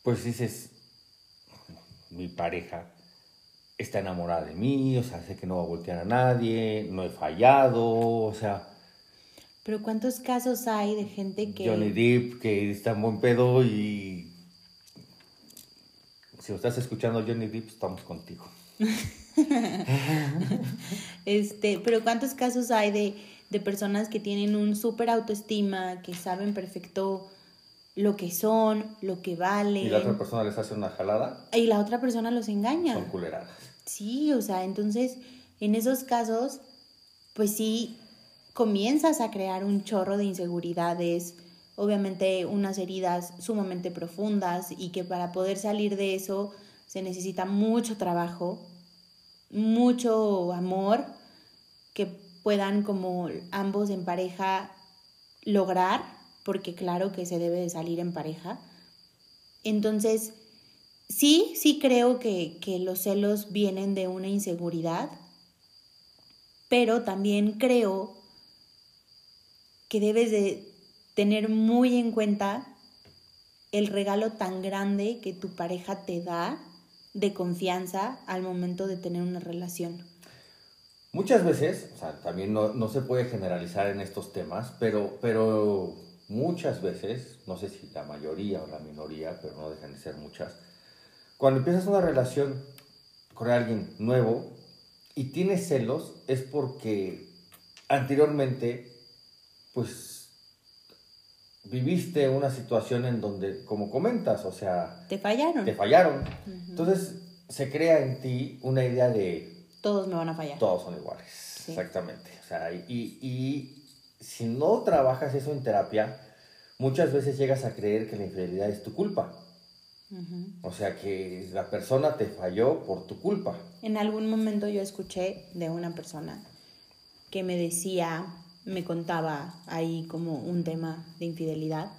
Speaker 1: pues dices, mi pareja está enamorada de mí, o sea, sé que no va a voltear a nadie, no he fallado, o sea,
Speaker 2: Pero ¿cuántos casos hay de gente que...
Speaker 1: Johnny Depp que está en buen pedo y si lo estás escuchando Johnny Depp, estamos contigo.
Speaker 2: Este, pero ¿cuántos casos hay de, de personas que tienen un súper autoestima, que saben perfecto lo que son, lo que valen,
Speaker 1: Y la otra persona les hace una jalada,
Speaker 2: y la otra persona los engaña?
Speaker 1: son culeradas.
Speaker 2: Sí, o sea, entonces en esos casos, pues sí, comienzas a crear un chorro de inseguridades, obviamente unas heridas sumamente profundas y que para poder salir de eso se necesita mucho trabajo, mucho amor que puedan como ambos en pareja lograr, porque claro que se debe de salir en pareja. Entonces, sí, sí creo que, que los celos vienen de una inseguridad, pero también creo que debes de tener muy en cuenta el regalo tan grande que tu pareja te da de confianza al momento de tener una relación.
Speaker 1: Muchas veces, o sea, también no, no se puede generalizar en estos temas, pero, pero muchas veces, no sé si la mayoría o la minoría, pero no dejan de ser muchas, cuando empiezas una relación con alguien nuevo y tienes celos, es porque anteriormente, pues, viviste una situación en donde, como comentas, o sea,
Speaker 2: ¿Te fallaron?
Speaker 1: te fallaron. Entonces, se crea en ti una idea de
Speaker 2: Todos me van a fallar.
Speaker 1: todos son iguales.
Speaker 2: Sí.
Speaker 1: Exactamente. O sea, y, y si no trabajas eso en terapia, muchas veces llegas a creer que la infidelidad es tu culpa. O sea, que la persona te falló por tu culpa.
Speaker 2: En algún momento yo escuché de una persona que me decía, me contaba ahí como un tema de infidelidad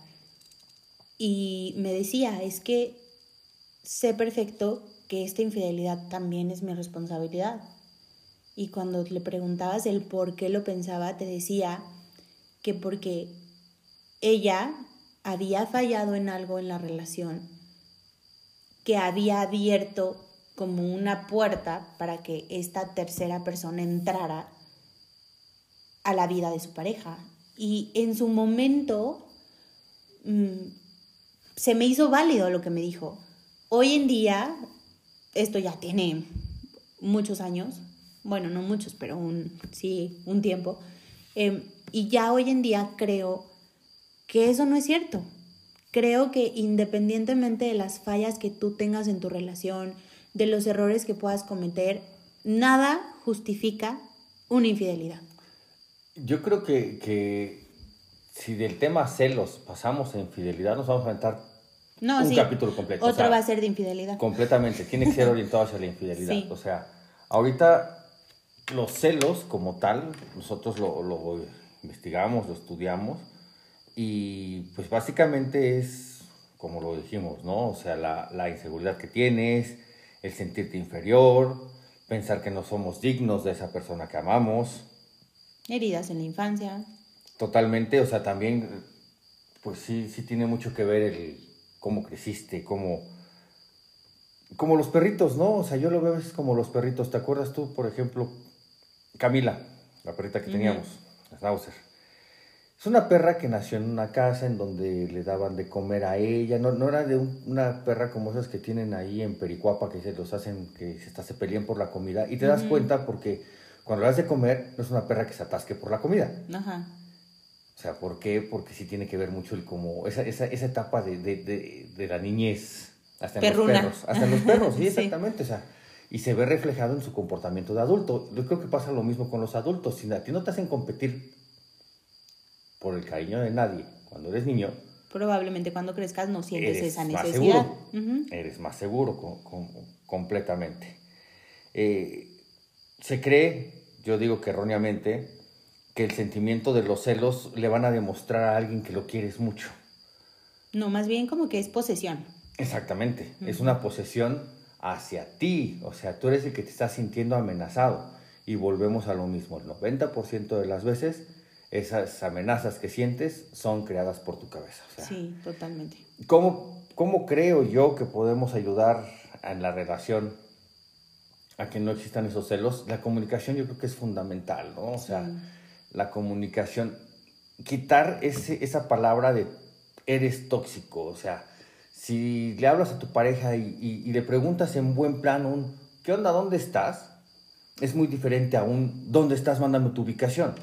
Speaker 2: y me decía, es que sé perfecto que esta infidelidad también es mi responsabilidad. Y cuando le preguntabas el por qué lo pensaba, te decía que porque ella había fallado en algo en la relación que había abierto como una puerta para que esta tercera persona entrara a la vida de su pareja. Y en su momento mm, se me hizo válido lo que me dijo. Hoy en día, esto ya tiene muchos años, bueno, no muchos, pero un, sí, un tiempo, eh, y ya hoy en día creo que eso no es cierto. Creo que independientemente de las fallas que tú tengas en tu relación, de los errores que puedas cometer, nada justifica una infidelidad.
Speaker 1: Yo creo que, que si del tema celos pasamos a infidelidad, nos vamos a aventar
Speaker 2: No,
Speaker 1: un
Speaker 2: sí.
Speaker 1: capítulo completo.
Speaker 2: Otro
Speaker 1: o sea,
Speaker 2: va a ser de infidelidad.
Speaker 1: Completamente, tiene que ser orientado hacia la infidelidad.
Speaker 2: Sí.
Speaker 1: O sea, ahorita los celos como tal, nosotros lo, lo investigamos, lo estudiamos y pues básicamente es, como lo dijimos, ¿no? O sea, la, la inseguridad que tienes, el sentirte inferior, pensar que no somos dignos de esa persona que amamos,
Speaker 2: Heridas en la infancia.
Speaker 1: totalmente, o sea, también, pues sí, sí tiene mucho que ver el, cómo creciste, cómo... Como los perritos, ¿no? O sea, yo lo veo a veces como los perritos. ¿Te acuerdas tú, por ejemplo, Camila, la perrita que teníamos, la Schnauzer? Es una perra que nació en una casa en donde le daban de comer a ella. No, no era de una perra como esas que tienen ahí en Pericuapa, que se los hacen, que hasta se pelean por la comida. Y te das cuenta porque cuando le das de comer, no es una perra que se atasque por la comida. Ajá. O sea, ¿por qué? Porque sí tiene que ver mucho el como esa, esa, esa etapa de, de, de, la niñez. Hasta en los perros. Hasta en los perros, sí, exactamente. O sea, y se ve reflejado en su comportamiento de adulto. Yo creo que pasa lo mismo con los adultos. Si a ti no te hacen competir por el cariño de nadie cuando eres niño,
Speaker 2: probablemente cuando crezcas no sientes esa necesidad.
Speaker 1: Eres más seguro completamente. Eh, se cree, yo digo que erróneamente, que el sentimiento de los celos le van a demostrar a alguien que lo quieres mucho.
Speaker 2: No, más bien como que es posesión.
Speaker 1: Exactamente, es una posesión hacia ti, o sea, tú eres el que te estás sintiendo amenazado. Y volvemos a lo mismo, el 90% de las veces esas amenazas que sientes son creadas por tu cabeza.
Speaker 2: sí, totalmente.
Speaker 1: ¿cómo, ¿Cómo creo yo que podemos ayudar en la relación a que no existan esos celos? La comunicación yo creo que es fundamental, ¿no? O sea, la comunicación, quitar ese, esa palabra de eres tóxico, o sea, si le hablas a tu pareja y, y le preguntas en buen plan un, ¿qué onda? ¿Dónde estás? es muy diferente a un dónde estás mandando tu ubicación.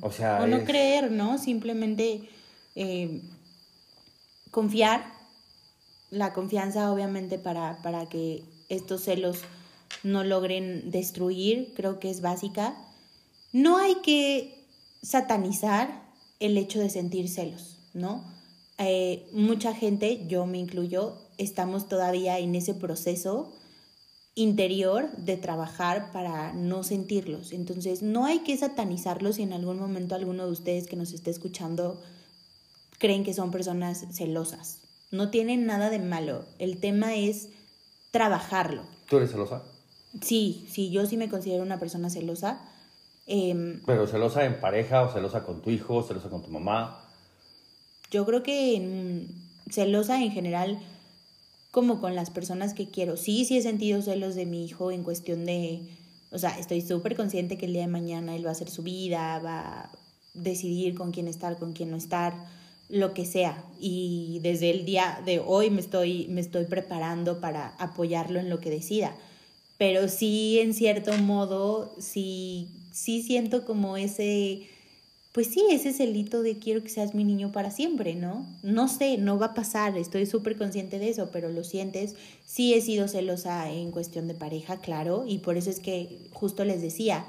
Speaker 1: O sea.
Speaker 2: O no creer, ¿no? Simplemente eh, confiar. La confianza, obviamente, para, para que estos celos no logren destruir, creo que es básica. No hay que satanizar el hecho de sentir celos, ¿no? Eh, mucha gente, yo me incluyo, estamos todavía en ese proceso interior de trabajar para no sentirlos. Entonces, no hay que satanizarlos si en algún momento alguno de ustedes que nos esté escuchando creen que son personas celosas. No tienen nada de malo. El tema es trabajarlo.
Speaker 1: ¿Tú eres celosa?
Speaker 2: Sí, sí, yo sí me considero una persona celosa. Em,
Speaker 1: ¿Pero celosa en pareja o celosa con tu hijo, celosa con tu mamá?
Speaker 2: Yo creo que celosa en general como con las personas que quiero. Sí, sí he sentido celos de mi hijo en cuestión de, o sea, estoy súper consciente que el día de mañana él va a hacer su vida, va a decidir con quién estar, con quién no estar, lo que sea. Y desde el día de hoy me estoy, me estoy preparando para apoyarlo en lo que decida. Pero sí, en cierto modo, sí, sí siento como ese pues sí, ese es el hito de quiero que seas mi niño para siempre, ¿no? No sé, no va a pasar, estoy súper consciente de eso, pero lo sientes. Sí he sido celosa en cuestión de pareja, claro, y por eso es que justo les decía,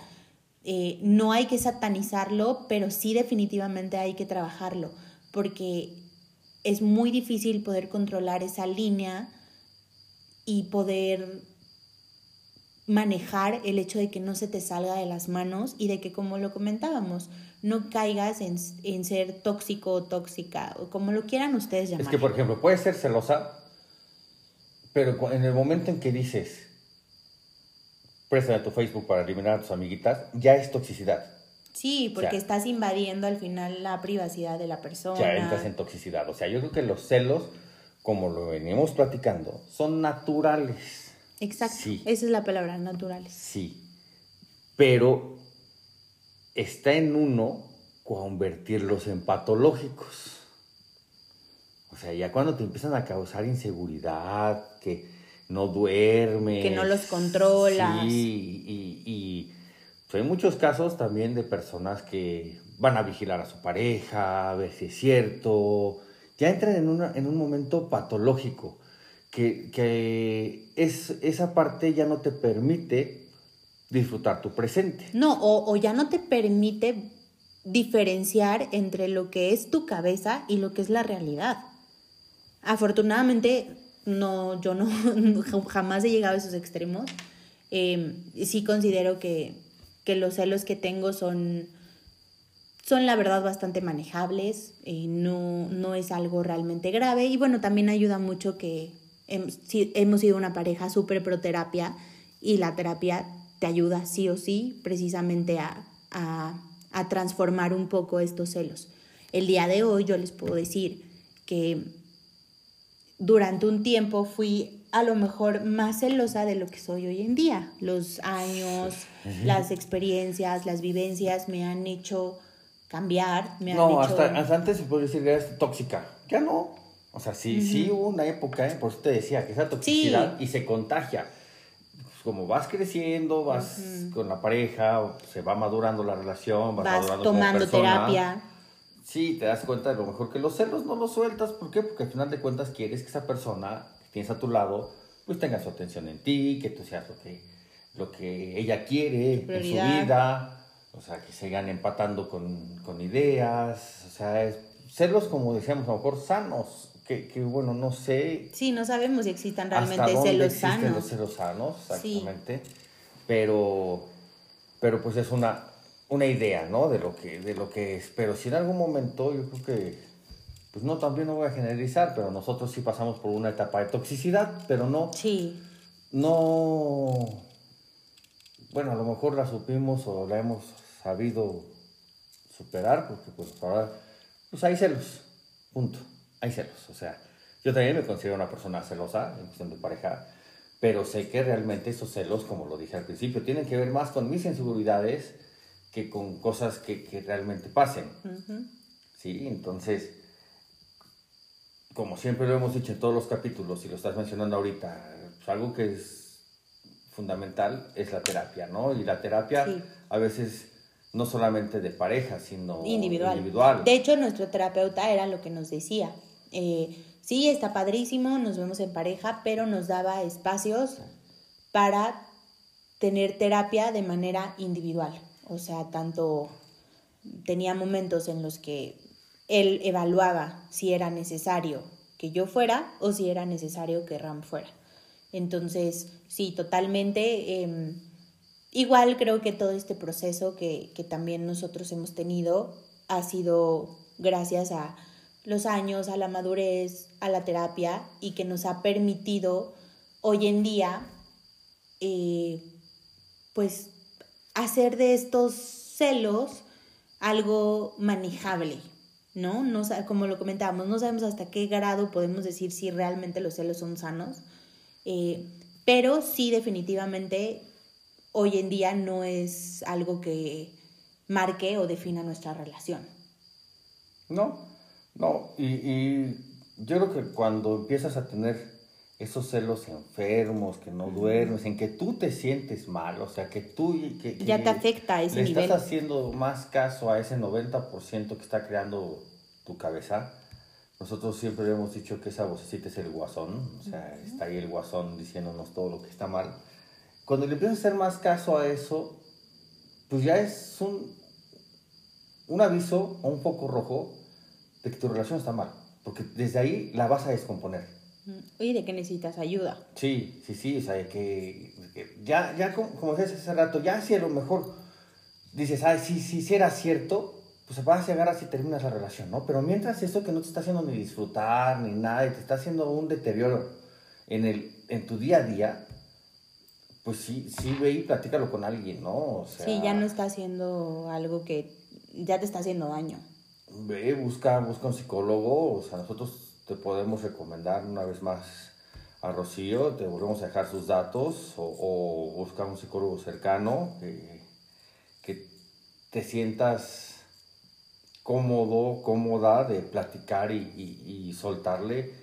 Speaker 2: eh, no hay que satanizarlo, pero sí definitivamente hay que trabajarlo, porque es muy difícil poder controlar esa línea y poder manejar el hecho de que no se te salga de las manos y de que, como lo comentábamos, no caigas en, en ser tóxico o tóxica, o como lo quieran ustedes llamar.
Speaker 1: Es que, por ejemplo, puedes ser celosa, pero en el momento en que dices, préstame tu Facebook para eliminar a tus amiguitas, ya es toxicidad.
Speaker 2: Sí, porque estás invadiendo al final la privacidad de la persona. Ya
Speaker 1: entras en toxicidad. O sea, yo creo que los celos, como lo venimos platicando, son naturales.
Speaker 2: Exacto. Esa es la palabra, naturales.
Speaker 1: Sí. Pero está en uno convertirlos en patológicos. O sea, ya cuando te empiezan a causar inseguridad, que no duermes.
Speaker 2: Que no los controlas.
Speaker 1: Sí, y, pues, hay muchos casos también de personas que van a vigilar a su pareja, a ver si es cierto. Ya entran en, en un momento patológico, que, que es, esa parte ya no te permite disfrutar tu presente.
Speaker 2: No, o, ya no te permite diferenciar entre lo que es tu cabeza y lo que es la realidad. Afortunadamente, no, yo no jamás he llegado a esos extremos. Em, sí considero que, los celos que tengo son, son la verdad bastante manejables, eh, no, no es algo realmente grave y bueno, también ayuda mucho que hemos sido una pareja súper pro terapia y la terapia te ayuda sí o sí precisamente a, transformar un poco estos celos. El día de hoy yo les puedo decir que durante un tiempo fui a lo mejor más celosa de lo que soy hoy en día. Los años, las experiencias, las vivencias me han hecho cambiar, me han
Speaker 1: No,
Speaker 2: hecho...
Speaker 1: hasta, hasta antes se puede decir que eres tóxica. Ya no. O sea, sí, sí hubo una época, ¿eh? por eso te decía, que esa toxicidad y se contagia. Pues como vas creciendo, vas con la pareja, se va madurando la relación, vas,
Speaker 2: Vas
Speaker 1: madurando como
Speaker 2: tomando
Speaker 1: persona.
Speaker 2: terapia.
Speaker 1: Sí, te das cuenta de lo mejor que los celos no los sueltas. ¿Por qué? Porque al final de cuentas quieres que esa persona que tienes a tu lado, pues tenga su atención en ti, que tú seas lo que, lo que ella quiere en su vida. O sea, que sigan empatando con, con ideas. O sea, es- celos, como decíamos, a lo mejor sanos. Que, que bueno, no sé
Speaker 2: Sí, no sabemos si existan
Speaker 1: hasta
Speaker 2: realmente
Speaker 1: dónde
Speaker 2: celos
Speaker 1: existen
Speaker 2: sanos.
Speaker 1: los celos sanos,
Speaker 2: Sí.
Speaker 1: exactamente. Pero, pero pues es una, una idea, ¿no? De lo, que, de lo que es. Pero si en algún momento, yo creo que, pues no, también no voy a generalizar, pero nosotros sí pasamos por una etapa de toxicidad, pero no,
Speaker 2: Sí,
Speaker 1: no, bueno, a lo mejor la supimos o la hemos sabido superar, porque pues ahora, pues hay celos, punto, hay celos, o sea, yo también me considero una persona celosa en cuestión de pareja, pero sé que realmente esos celos, como lo dije al principio, tienen que ver más con mis inseguridades que con cosas que, que realmente pasen,
Speaker 2: ujú,
Speaker 1: ¿sí? Entonces, como siempre lo hemos dicho en todos los capítulos, y lo estás mencionando ahorita, pues algo que es fundamental es la terapia, ¿no? Y la terapia
Speaker 2: Sí.
Speaker 1: a veces no solamente de pareja, sino
Speaker 2: individual.
Speaker 1: individual.
Speaker 2: De hecho, nuestro terapeuta era lo que nos decía. Eh, sí, está padrísimo, nos vemos en pareja, pero nos daba espacios para tener terapia de manera individual. O sea, tanto tenía momentos en los que él evaluaba si era necesario que yo fuera o si era necesario que Ram fuera. Entonces, sí, totalmente. em, igual creo que todo este proceso que, que también nosotros hemos tenido ha sido gracias a los años, a la madurez, a la terapia y que nos ha permitido hoy en día, eh, pues, hacer de estos celos algo manejable, ¿no? no como lo comentábamos, no sabemos hasta qué grado podemos decir si realmente los celos son sanos, eh, pero sí definitivamente hoy en día no es algo que marque o defina nuestra relación.
Speaker 1: No, no, y, y yo creo que cuando empiezas a tener esos celos enfermos, que no duermes, en que tú te sientes mal, o sea, que tú... Que, que
Speaker 2: Ya te afecta a ese
Speaker 1: le
Speaker 2: nivel.
Speaker 1: estás haciendo más caso a ese 90% que está creando tu cabeza. Nosotros siempre hemos dicho que esa vocecita es el guasón, o sea, está ahí el guasón diciéndonos todo lo que está mal. Cuando le empiezas a hacer más caso a eso, pues ya es un, un aviso o un foco rojo de que tu relación está mal, porque desde ahí la vas a descomponer.
Speaker 2: Oye, ¿de qué necesitas ayuda?
Speaker 1: Sí, sí, sí, o sea, que, que ya, ya como, como decías hace rato, ya si a lo mejor dices, ay, sí, sí, sí era cierto, pues vas a llegar así terminas la relación, ¿no? Pero mientras eso que no te está haciendo ni disfrutar ni nada, y te está haciendo un deterioro en, el, en tu día a día, pues sí, sí ve y platícalo con alguien, ¿no? O sea,
Speaker 2: Sí, ya no está haciendo algo que ya te está haciendo daño.
Speaker 1: Ve, busca, busca un psicólogo, o sea, nosotros te podemos recomendar una vez más a Rocío, te volvemos a dejar sus datos o, o busca un psicólogo cercano que, que te sientas cómodo, cómoda de platicar y, y- y soltarle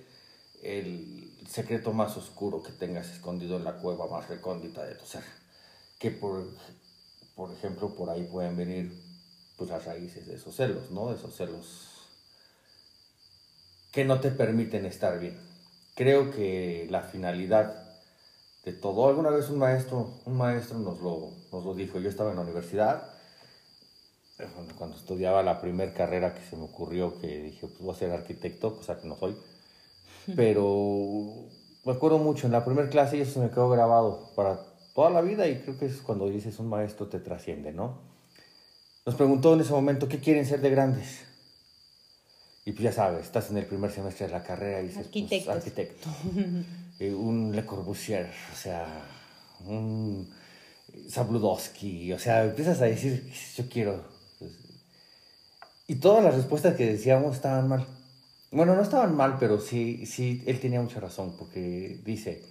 Speaker 1: el secreto más oscuro que tengas escondido en la cueva más recóndita de tu ser. Que por, por ejemplo, por ahí pueden venir pues las raíces de esos celos, ¿no? De esos celos que no te permiten estar bien. Creo que la finalidad de todo, alguna vez un maestro, un maestro nos lo, nos lo dijo, yo estaba en la universidad, eh, cuando- cuando estudiaba la primera carrera que se me ocurrió, que dije, pues voy a ser arquitecto, cosa que no soy, pero me acuerdo mucho, en la primera clase y eso se me quedó grabado para toda la vida y creo que es cuando dices un maestro te trasciende, ¿no? Nos preguntó en ese momento, ¿qué quieren ser de grandes? Y pues ya sabes, estás en el primer semestre de la carrera y dices, pues, arquitecto. Eh, un Le Corbusier, o sea, un Zabludowski, o sea, empiezas a decir, yo quiero. Y todas las respuestas que decíamos estaban mal. Bueno, no estaban mal, pero sí, sí, él tenía mucha razón, porque dice,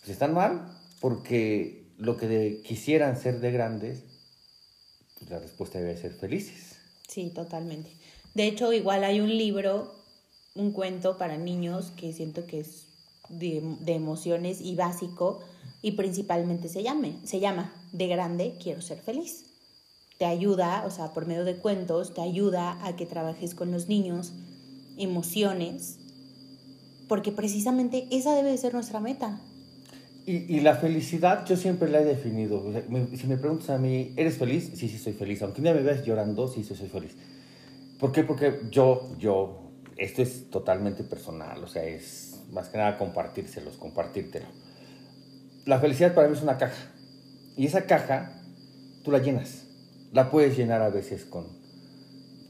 Speaker 1: pues están mal porque lo que de- quisieran ser de grandes, la respuesta debe ser felices.
Speaker 2: Sí, totalmente. De hecho, igual hay un libro, un cuento para niños que siento que es de, de emociones y básico y principalmente se, llame, se llama De grande quiero ser feliz. Te ayuda, o sea, por medio de cuentos, te ayuda a que trabajes con los niños emociones, porque precisamente esa debe de ser nuestra meta.
Speaker 1: Y, y la felicidad yo siempre la he definido. O sea, me- si me preguntas a mí, ¿eres feliz? Sí, sí, soy feliz. Aunque un día me veas llorando, sí, sí, soy feliz. ¿Por qué? Porque yo, yo, esto es totalmente personal, o sea, es más que nada compartírselos, compartírtelo. La felicidad para mí es una caja. Y esa caja, tú la llenas. La puedes llenar a veces con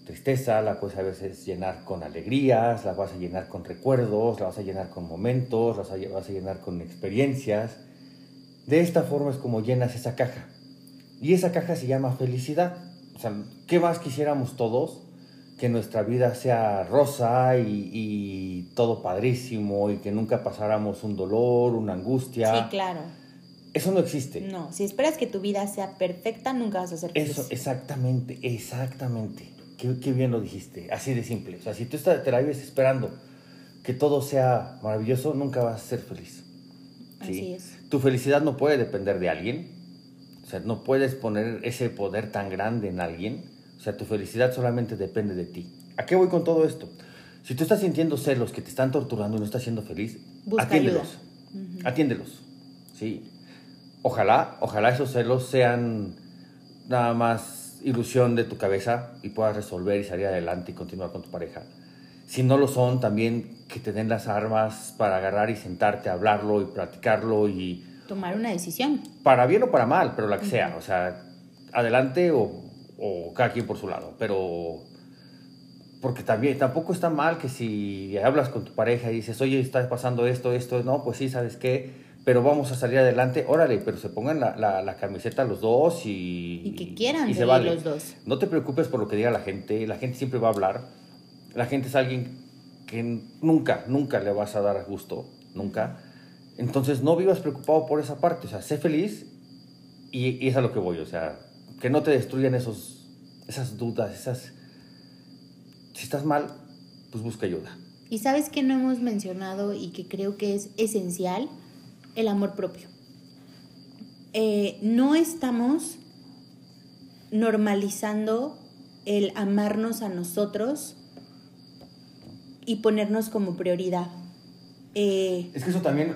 Speaker 1: tristeza, la puedes a veces llenar con alegrías, la vas a llenar con recuerdos, la vas a llenar con momentos, la vas a, llenar con experiencias. De esta forma es como llenas esa caja. Y esa caja se llama felicidad. O sea, ¿qué más quisiéramos todos? Que nuestra vida sea rosa y, y todo padrísimo y que nunca pasáramos un dolor, una angustia.
Speaker 2: Sí, claro.
Speaker 1: Eso no existe.
Speaker 2: No, si esperas que tu vida sea perfecta, nunca vas a ser feliz.
Speaker 1: Eso, exactamente, exactamente. Qué, qué bien lo dijiste, así de simple. O sea, si tú estás, te la vives esperando que todo sea maravilloso, nunca vas a ser feliz. ¿sí?
Speaker 2: Así es.
Speaker 1: Tu felicidad no puede depender de alguien. O sea, no puedes poner ese poder tan grande en alguien. O sea, tu felicidad solamente depende de ti. ¿A qué voy con todo esto? Si tú estás sintiendo celos que te están torturando y no estás siendo feliz,
Speaker 2: Busca
Speaker 1: atiéndelos. Atiéndelos. Sí. Ojalá, ojalá esos celos sean nada más ilusión de tu cabeza y puedas resolver y salir adelante y continuar con tu pareja. Si no lo son, también que te den las armas para agarrar y sentarte a hablarlo y platicarlo y
Speaker 2: Tomar una decisión.
Speaker 1: para bien o para mal, pero la que sea, o sea, adelante o, o cada quien por su lado, pero porque también tampoco está mal que si hablas con tu pareja y dices, oye, está pasando esto, esto, no, pues sí, ¿sabes qué? Pero vamos a salir adelante, órale, pero se pongan la, la, la camiseta los dos y...
Speaker 2: Y que quieran
Speaker 1: y se vale.
Speaker 2: los dos.
Speaker 1: No te preocupes por lo que diga la gente, la gente siempre va a hablar, la gente es alguien que nunca, nunca le vas a dar gusto, nunca. Entonces no vivas preocupado por esa parte, o sea, sé feliz y, y es a lo que voy, o sea, que no te destruyan esos, esas dudas, esas... Si estás mal, pues busca ayuda.
Speaker 2: Y sabes que no hemos mencionado y que creo que es esencial, el amor propio. Eh, no estamos normalizando el amarnos a nosotros y ponernos como prioridad. Eh,
Speaker 1: Es que eso también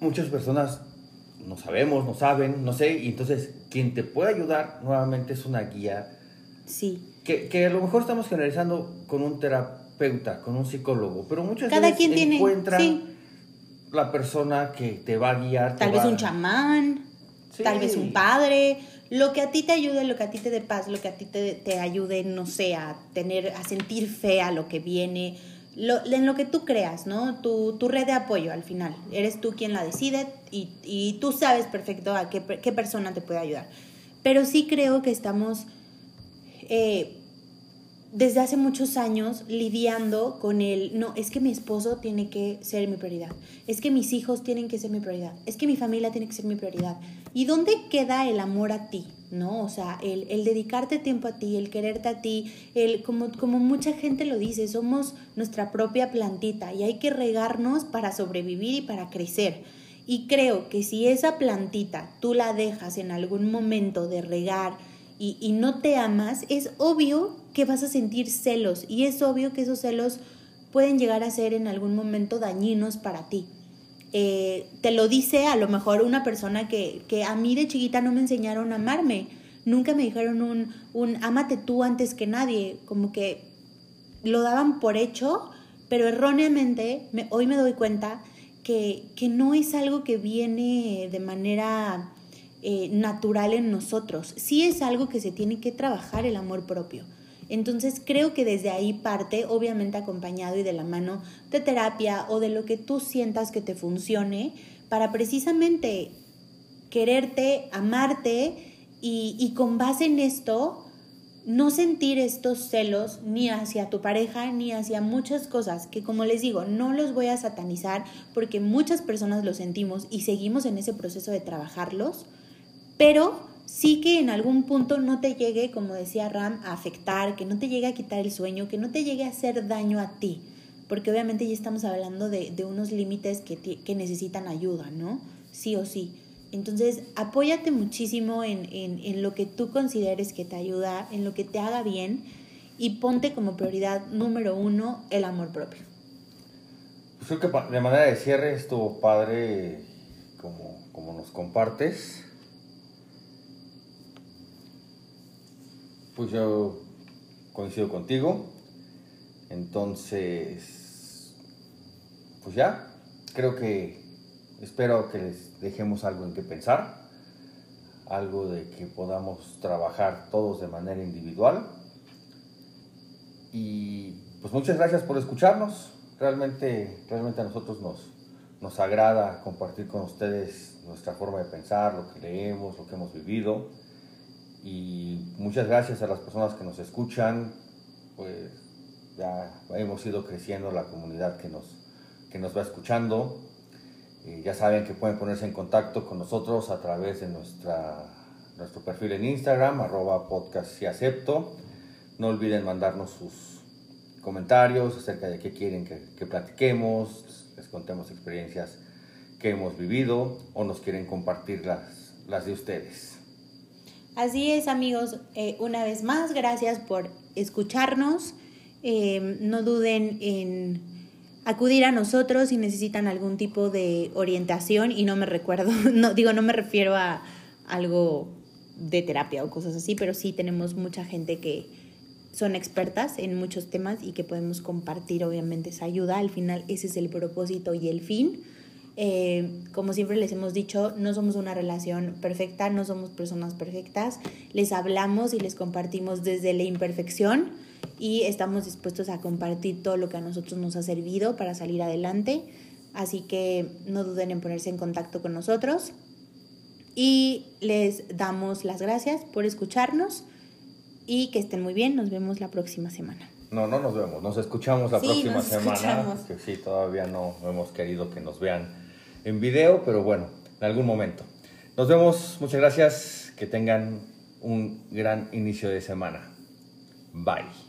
Speaker 1: muchas personas no sabemos, no saben, no sé, y entonces quien te puede ayudar nuevamente es una guía
Speaker 2: sí.
Speaker 1: que, que a lo mejor estamos generalizando con un terapeuta, con un psicólogo, pero muchas
Speaker 2: Cada
Speaker 1: veces
Speaker 2: quien tiene,
Speaker 1: encuentra
Speaker 2: sí.
Speaker 1: La persona que te va a guiar.
Speaker 2: Tal vez
Speaker 1: va-
Speaker 2: un chamán,
Speaker 1: Sí.
Speaker 2: tal vez un padre, lo que a ti te ayude, lo que a ti te dé paz, lo que a ti te, te ayude, no sé, a tener, a sentir fe a lo que viene, lo- en lo que tú creas, ¿no? Tu, tu red de apoyo al final. Eres tú quien la decide y, y tú sabes perfecto a qué, qué persona te puede ayudar. Pero sí creo que estamos eh, desde hace muchos años lidiando con el, no, es que mi esposo tiene que ser mi prioridad, es que mis hijos tienen que ser mi prioridad, es que mi familia tiene que ser mi prioridad. ¿Y dónde queda el amor a ti? ¿No? O sea, el, dedicarte tiempo a ti, el quererte a ti, el, como, como mucha gente lo dice, somos nuestra propia plantita y hay que regarnos para sobrevivir y para crecer. Y creo que si esa plantita tú la dejas en algún momento de regar, y, y no te amas, es obvio que vas a sentir celos y es obvio que esos celos pueden llegar a ser en algún momento dañinos para ti. Eh, te lo dice a lo mejor una persona que, que a mí de chiquita no me enseñaron a amarme. Nunca me dijeron un, un ámate tú antes que nadie. Como que lo daban por hecho, pero erróneamente me- hoy me doy cuenta que, que no es algo que viene de manera eh, natural en nosotros. Sí es algo que se tiene que trabajar el amor propio. Entonces creo que desde ahí parte, obviamente acompañado y de la mano de terapia o de lo que tú sientas que te funcione, para precisamente quererte, amarte y, y con base en esto no sentir estos celos ni hacia tu pareja ni hacia muchas cosas que como les digo, no los voy a satanizar porque muchas personas lo sentimos y seguimos en ese proceso de trabajarlos, pero sí que en algún punto no te llegue, como decía Ram, a afectar, que no te llegue a quitar el sueño, que no te llegue a hacer daño a ti, porque obviamente ya estamos hablando de, de unos límites que, que necesitan ayuda, ¿no? Sí o sí. Entonces, apóyate muchísimo en, lo que tú consideres que te ayuda, en lo que te haga bien y ponte como prioridad número uno el amor propio.
Speaker 1: Pues creo que de manera de cierre estuvo padre como, como nos compartes. Pues yo coincido contigo. Entonces, pues ya, creo que espero que les dejemos algo en que pensar, algo de que podamos trabajar todos de manera individual. Y pues muchas gracias por escucharnos. Realmente, realmente a nosotros nos, nos agrada compartir con ustedes nuestra forma de pensar, lo que leemos, lo que hemos vivido. Y muchas gracias a las personas que nos escuchan. Pues ya hemos ido creciendo la comunidad que nos, que nos va escuchando ya saben que pueden ponerse en contacto con nosotros a través de nuestra, nuestro perfil en Instagram, arroba podcast si acepto. No olviden mandarnos sus comentarios acerca de qué quieren que, que platiquemos, les contemos experiencias que hemos vivido o nos quieren compartir las, las de ustedes.
Speaker 2: Así es amigos, eh, una vez más, gracias por escucharnos. Eh, no duden en acudir a nosotros si necesitan algún tipo de orientación y no me recuerdo, no digo, no me refiero a algo de terapia o cosas así, pero sí tenemos mucha gente que son expertas en muchos temas y que podemos compartir obviamente esa ayuda. Al final ese es el propósito y el fin. Eh, como siempre les hemos dicho, no somos una relación perfecta, no somos personas perfectas. Les hablamos y les compartimos desde la imperfección y estamos dispuestos a compartir todo lo que a nosotros nos ha servido para salir adelante. Así que no duden en ponerse en contacto con nosotros y les damos las gracias por escucharnos y que estén muy bien. Nos vemos la próxima semana.
Speaker 1: No, no nos vemos, nos escuchamos la próxima semana. Que sí, todavía no hemos querido que nos vean en video, pero bueno, en algún momento. Nos vemos, muchas gracias, que tengan un gran inicio de semana. Bye.